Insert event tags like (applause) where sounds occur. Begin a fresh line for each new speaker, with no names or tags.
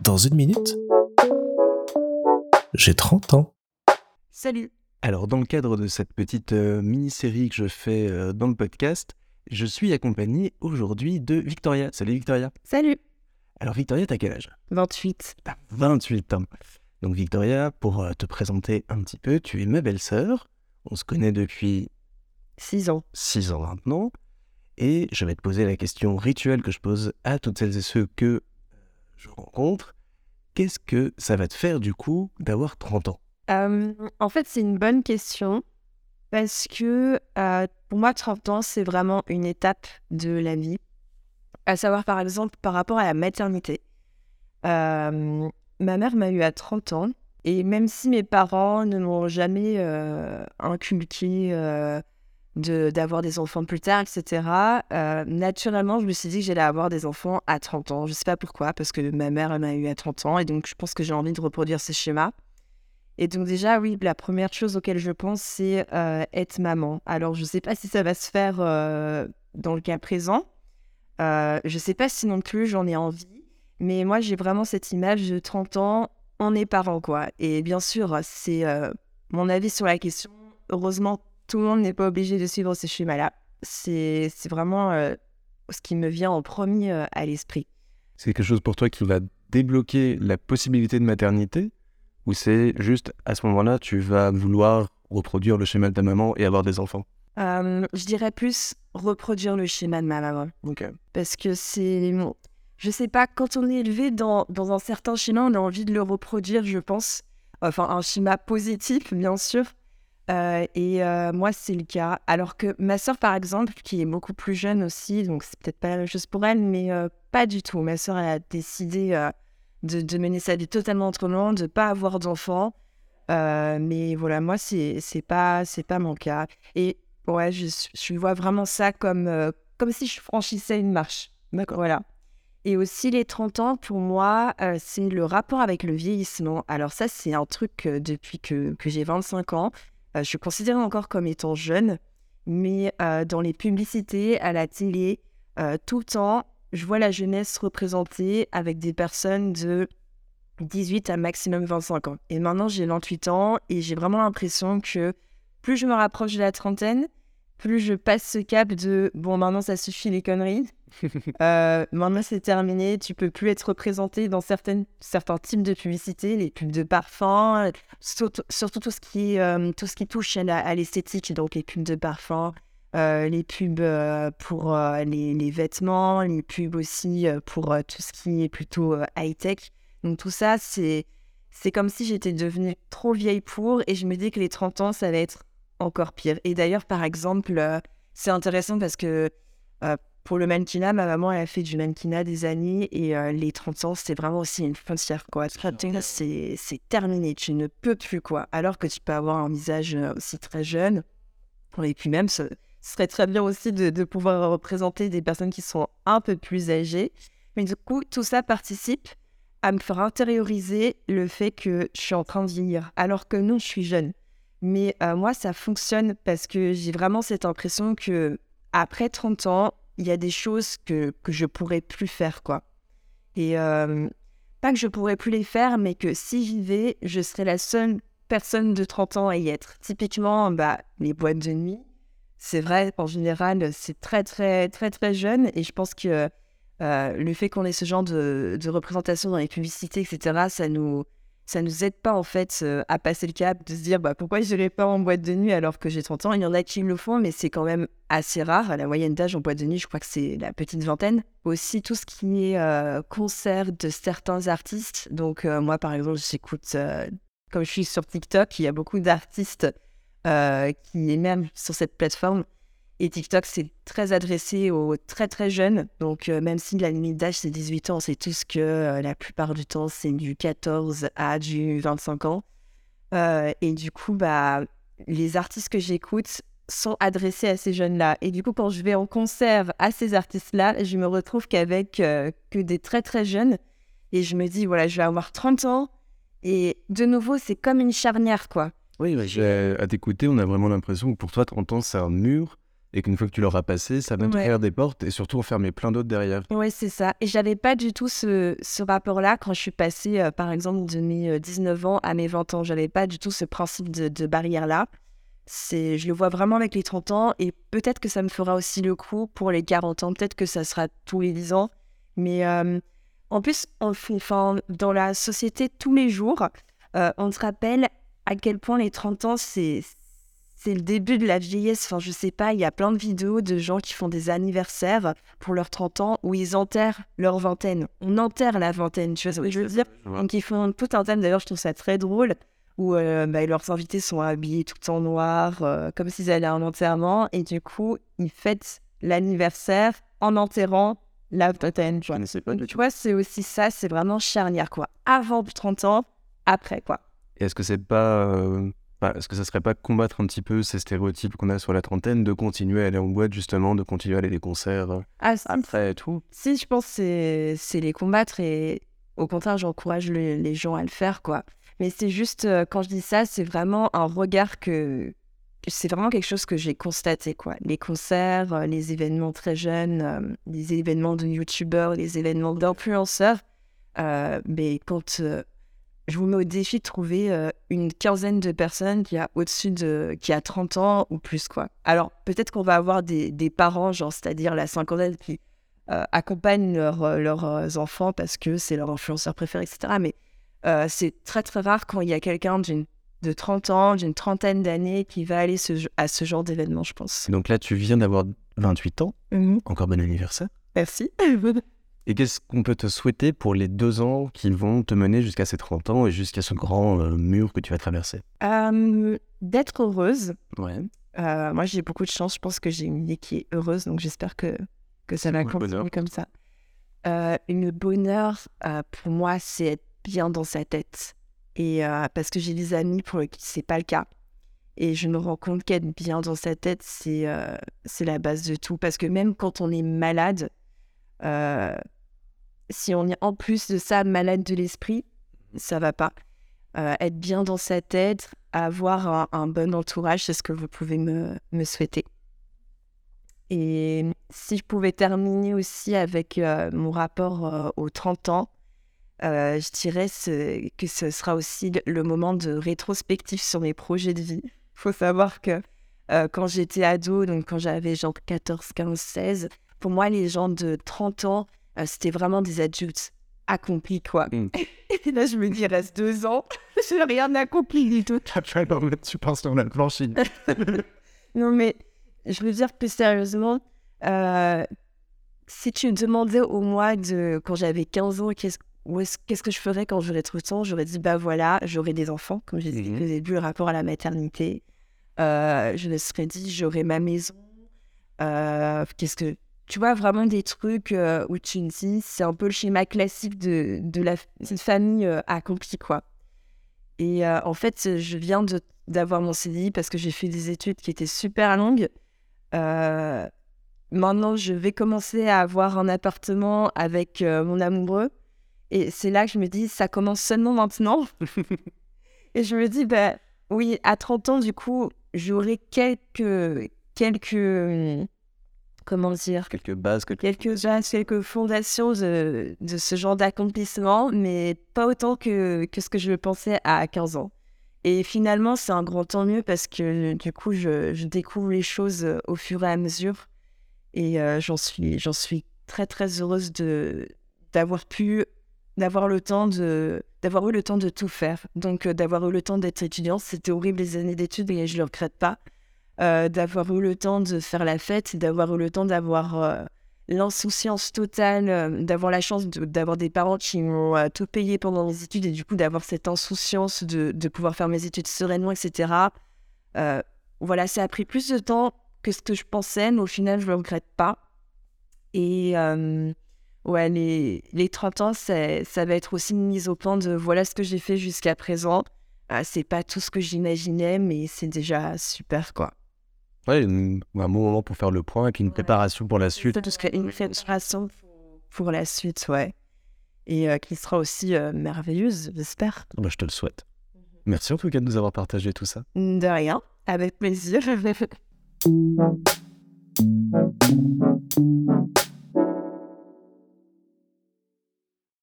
Dans une minute, j'ai 30 ans.
Salut Alors dans le cadre de cette petite euh, mini-série que je fais euh, dans le podcast, je suis accompagné aujourd'hui de Victoria. Salut Victoria
Salut
Alors Victoria, t'as quel âge?
28.
T'as 28 ans. Donc Victoria, pour euh, te présenter un petit peu, tu es ma belle-sœur. On se connaît depuis
6 ans.
6 ans maintenant. Et je vais te poser la question rituelle que je pose à toutes celles et ceux que je rencontre. Qu'est-ce que ça va te faire du coup d'avoir 30 ans?
En fait, c'est une bonne question parce que euh, pour moi, 30 ans, c'est vraiment une étape de la vie. À savoir, par exemple, par rapport à la maternité. Ma mère m'a eu à 30 ans et même si mes parents ne m'ont jamais inculqué d'avoir des enfants plus tard, etc., euh, naturellement, je me suis dit que j'allais avoir des enfants à 30 ans. Je sais pas pourquoi, parce que ma mère elle m'a eu à 30 ans et donc je pense que j'ai envie de reproduire ces schémas. Et donc déjà, oui, la première chose auquel je pense, c'est euh, être maman. Alors, je ne sais pas si ça va se faire euh, dans le cas présent. Je ne sais pas si non plus j'en ai envie. Mais moi, j'ai vraiment cette image de 30 ans, on est parents, quoi. Et bien sûr, c'est mon avis sur la question. Heureusement, tout le monde n'est pas obligé de suivre ce schéma-là. C'est vraiment euh, ce qui me vient en premier euh, à l'esprit.
C'est quelque chose pour toi qui va débloquer la possibilité de maternité Ou c'est juste à ce moment-là, tu vas vouloir reproduire le schéma de ta maman et avoir des enfants?
Euh, je dirais plus reproduire le schéma de ma maman.
Ok.
Parce que c'est. Je sais pas, quand on est élevé dans, dans un certain schéma, on a envie de le reproduire, je pense. Enfin, un schéma positif, bien sûr. Euh, et euh, moi, c'est le cas. Alors que ma sœur, par exemple, qui est beaucoup plus jeune aussi, donc c'est peut-être pas la même chose pour elle, mais euh, pas du tout. Ma sœur, elle a décidé de, de mener sa vie totalement autrement, de pas avoir d'enfants. Euh, mais voilà, moi, c'est pas, c'est pas mon cas. Et ouais, je, je vois vraiment ça comme, comme si je franchissais une marche.
D'accord.
Voilà. Et aussi, les 30 ans, pour moi, euh, c'est le rapport avec le vieillissement. Alors ça, c'est un truc euh, depuis que, que j'ai 25 ans. Euh, je suis considérée encore comme étant jeune, mais euh, dans les publicités, à la télé, euh, tout le temps, je vois la jeunesse représentée avec des personnes de 18 à maximum 25 ans. Et maintenant, j'ai 28 ans et j'ai vraiment l'impression que plus je me rapproche de la trentaine, plus je passe ce cap de bon, maintenant ça suffit les conneries. (laughs) Euh, maintenant c'est terminé, tu peux plus être représenté dans certaines, certains types de publicités, les pubs de parfum, surtout, surtout tout, ce qui, euh, tout ce qui touche à l'esthétique, donc les pubs de parfum, euh, les pubs euh, pour les, les vêtements, les pubs aussi pour tout ce qui est plutôt high-tech. Donc tout ça, c'est c'est comme si j'étais devenue trop vieille pour, et je me dis que les 30 ans, ça va être encore pire. Et d'ailleurs, par exemple, euh, c'est intéressant parce que euh, pour le mannequinat, ma maman, elle a fait du mannequinat des années et euh, les 30 ans, c'est vraiment aussi une frontière, quoi. 30 ans, c'est c'est terminé, tu ne peux plus, quoi. Alors que tu peux avoir un visage aussi très jeune. Et puis même, ce, ce serait très bien aussi de, de pouvoir représenter des personnes qui sont un peu plus âgées. Mais du coup, tout ça participe à me faire intérioriser le fait que je suis en train de vieillir, alors que non, je suis jeune. Mais euh, moi, ça fonctionne parce que j'ai vraiment cette impression que après 30 ans, il y a des choses que, que je pourrais plus faire, quoi. Et euh, pas que je pourrais plus les faire, mais que si j'y vais, je serais la seule personne de 30 ans à y être. Typiquement, bah, les boîtes de nuit, c'est vrai, en général, c'est très, très, très, très jeune. Et je pense que euh, le fait qu'on ait ce genre de, de représentation dans les publicités, etc., ça nous, ça nous aide pas en fait euh, à passer le cap, de se dire bah, pourquoi je n'irai pas en boîte de nuit alors que j'ai 30 ans? Il y en a qui le font, mais c'est quand même assez rare. La moyenne d'âge en boîte de nuit, je crois que c'est la petite vingtaine. Aussi tout ce qui est euh, concert de certains artistes. Donc euh, moi par exemple, j'écoute, euh, comme je suis sur TikTok, il y a beaucoup d'artistes qui même sur cette plateforme. Et TikTok, c'est très adressé aux très très jeunes. Donc, euh, même si la limite d'âge c'est 18 ans, c'est tout ce que euh, la plupart du temps c'est du 14 à du 25 ans. Euh, et du coup, bah, les artistes que j'écoute sont adressés à ces jeunes-là. Et du coup, quand je vais en concert à ces artistes-là, je me retrouve qu'avec que des très très jeunes. Et je me dis, voilà, je vais avoir 30 ans. Et de nouveau, c'est comme une charnière, quoi.
Oui, à t'écouter, on a vraiment l'impression que pour toi, 30 ans, c'est un mur et qu'une fois que tu l'auras passé, ça va
Ouais.
des portes et surtout en fermer plein d'autres derrière.
Ouais, c'est ça. Et j'avais pas du tout ce, ce rapport-là quand je suis passée, euh, par exemple, de mes euh, 19 ans à mes 20 ans. J'avais pas du tout ce principe de, de barrière-là. C'est, je le vois vraiment avec les 30 ans et peut-être que ça me fera aussi le coup pour les 40 ans. Peut-être que ça sera tous les 10 ans. Mais euh, en plus, on enfin, dans la société, tous les jours, euh, on te rappelle à quel point les 30 ans, c'est, c'est le début de la vieillesse. Enfin, je sais pas, il y a plein de vidéos de gens qui font des anniversaires pour leurs 30 ans où ils enterrent leur vingtaine. On enterre la vingtaine, tu vois ce que je veux dire? Donc ils font tout un thème, d'ailleurs je trouve ça très drôle, où euh, bah, leurs invités sont habillés tout en noir, euh, comme s'ils allaient à un enterrement, et du coup ils fêtent l'anniversaire en enterrant la vingtaine. Tu vois, Donc, tu vois c'est aussi ça, c'est vraiment charnière quoi. Avant 30 ans, après quoi.
Et est-ce que c'est pas. euh, enfin, est-ce que ça serait pas combattre un petit peu ces stéréotypes qu'on a sur la trentaine, de continuer à aller en boîte justement, de continuer à aller à des concerts euh,
Ah, si,
après et tout?
Si, je pense que c'est- les combattre et au contraire, j'encourage le- les gens à le faire, quoi. Mais c'est juste, euh, quand je dis ça, c'est vraiment un regard que. C'est vraiment quelque chose que j'ai constaté, quoi. Les concerts, euh, les événements très jeunes, les événements de youtubeurs, les événements d'influenceurs. euh, mais quand euh, je vous mets au défi de trouver euh, une quinzaine de personnes qui a au-dessus de. qui a 30 ans ou plus, quoi. Alors, peut-être qu'on va avoir des, des parents, genre, c'est-à-dire la cinquantaine qui euh, accompagnent leurs euh, leurs euh, enfants parce que c'est leur influenceur préféré, etc. Mais euh, c'est très très rare quand il y a quelqu'un d'une de 30 ans, d'une trentaine d'années qui va aller ce- à ce genre d'événement, je pense.
Donc là, tu viens d'avoir 28 ans, encore bon anniversaire.
Merci. (laughs)
Et qu'est-ce qu'on peut te souhaiter pour les deux ans qui vont te mener jusqu'à ces 30 ans et jusqu'à ce grand euh, mur que tu vas traverser?
Euh, D'être heureuse.
Ouais.
Euh, moi, j'ai beaucoup de chance. Je pense que j'ai une vie qui est heureuse, donc j'espère que, que ça va continuer comme ça. Euh, le bonheur, pour moi, c'est être bien dans sa tête. Et parce que j'ai des amis pour qui c'est pas le cas. Et je me rends compte qu'être bien dans sa tête, c'est c'est la base de tout. Parce que même quand on est malade, euh, si on est en plus de ça malade de l'esprit, ça va pas. Euh, être bien dans sa tête, avoir un, bon entourage, c'est ce que vous pouvez me, me souhaiter. Et si je pouvais terminer aussi avec euh, mon rapport aux 30 ans, je dirais que ce sera aussi le- moment de rétrospective sur mes projets de vie. Il faut savoir que quand j'étais ado, donc quand j'avais genre 14, 15, 16, pour moi, les gens de 30 ans, euh, c'était vraiment des adultes accomplis, quoi.
Mm. (laughs)
Et là, je me dis, il reste deux ans, (laughs) j'ai rien accompli du tout.
tu penses sur la planche.
Non, mais je veux dire plus sérieusement, euh, si tu me demandais au mois de quand j'avais 15 ans, qu'est-ce qu'est-ce que je ferais quand j'aurais 30 ans, j'aurais dit, bah voilà, j'aurais des enfants, comme j'ai dit
Mhm.
au début, le rapport à la maternité. Euh, je me serais dit, j'aurais ma maison. Euh, qu'est-ce que. Tu vois, vraiment des trucs euh, où tu me dis, c'est un peu le schéma classique de, de la famille euh, accomplie, quoi. Et euh, en fait, je viens d'avoir mon CDI parce que j'ai fait des études qui étaient super longues. Euh, maintenant, je vais commencer à avoir un appartement avec mon amoureux. Et c'est là que je me dis, ça commence seulement maintenant. (laughs) et je me dis, bah oui, à 30 ans, du coup, j'aurai quelques, quelques, hum, comment dire,
Quelques bases, quelques...
quelques, bases, quelques fondations de, de ce genre d'accomplissement, mais pas autant que, que ce que je pensais à 15 ans. Et finalement, c'est un grand tant mieux parce que du coup, je, je découvre les choses euh, au fur et à mesure. Et euh, j'en suis, j'en suis très, très heureuse de, d'avoir pu, d'avoir le temps de, d'avoir eu le temps de tout faire. Donc, euh, d'avoir eu le temps d'être étudiante, c'était horrible les années d'études et je ne le regrette pas. Euh, d'avoir eu le temps de faire la fête, d'avoir eu le temps d'avoir euh, l'insouciance totale, euh, d'avoir la chance d'avoir des parents qui m'ont tout payé pendant mes études et du coup d'avoir cette insouciance de, pouvoir faire mes études sereinement, etc. Voilà, ça a pris plus de temps que ce que je pensais, mais au final, je ne le regrette pas. Et ouais, les, les 30 ans, ça va être aussi une mise au point de voilà ce que j'ai fait jusqu'à présent. Ah, c'est pas tout ce que j'imaginais, mais c'est déjà super, quoi.
Ouais, un bon moment pour faire le point et puis une préparation pour la suite.
Tout ce une préparation pour la suite, ouais. Et euh, qui sera aussi euh, merveilleuse, j'espère.
Bah, je te le souhaite. Merci en tout cas de nous avoir partagé tout ça.
De rien, avec plaisir. (laughs)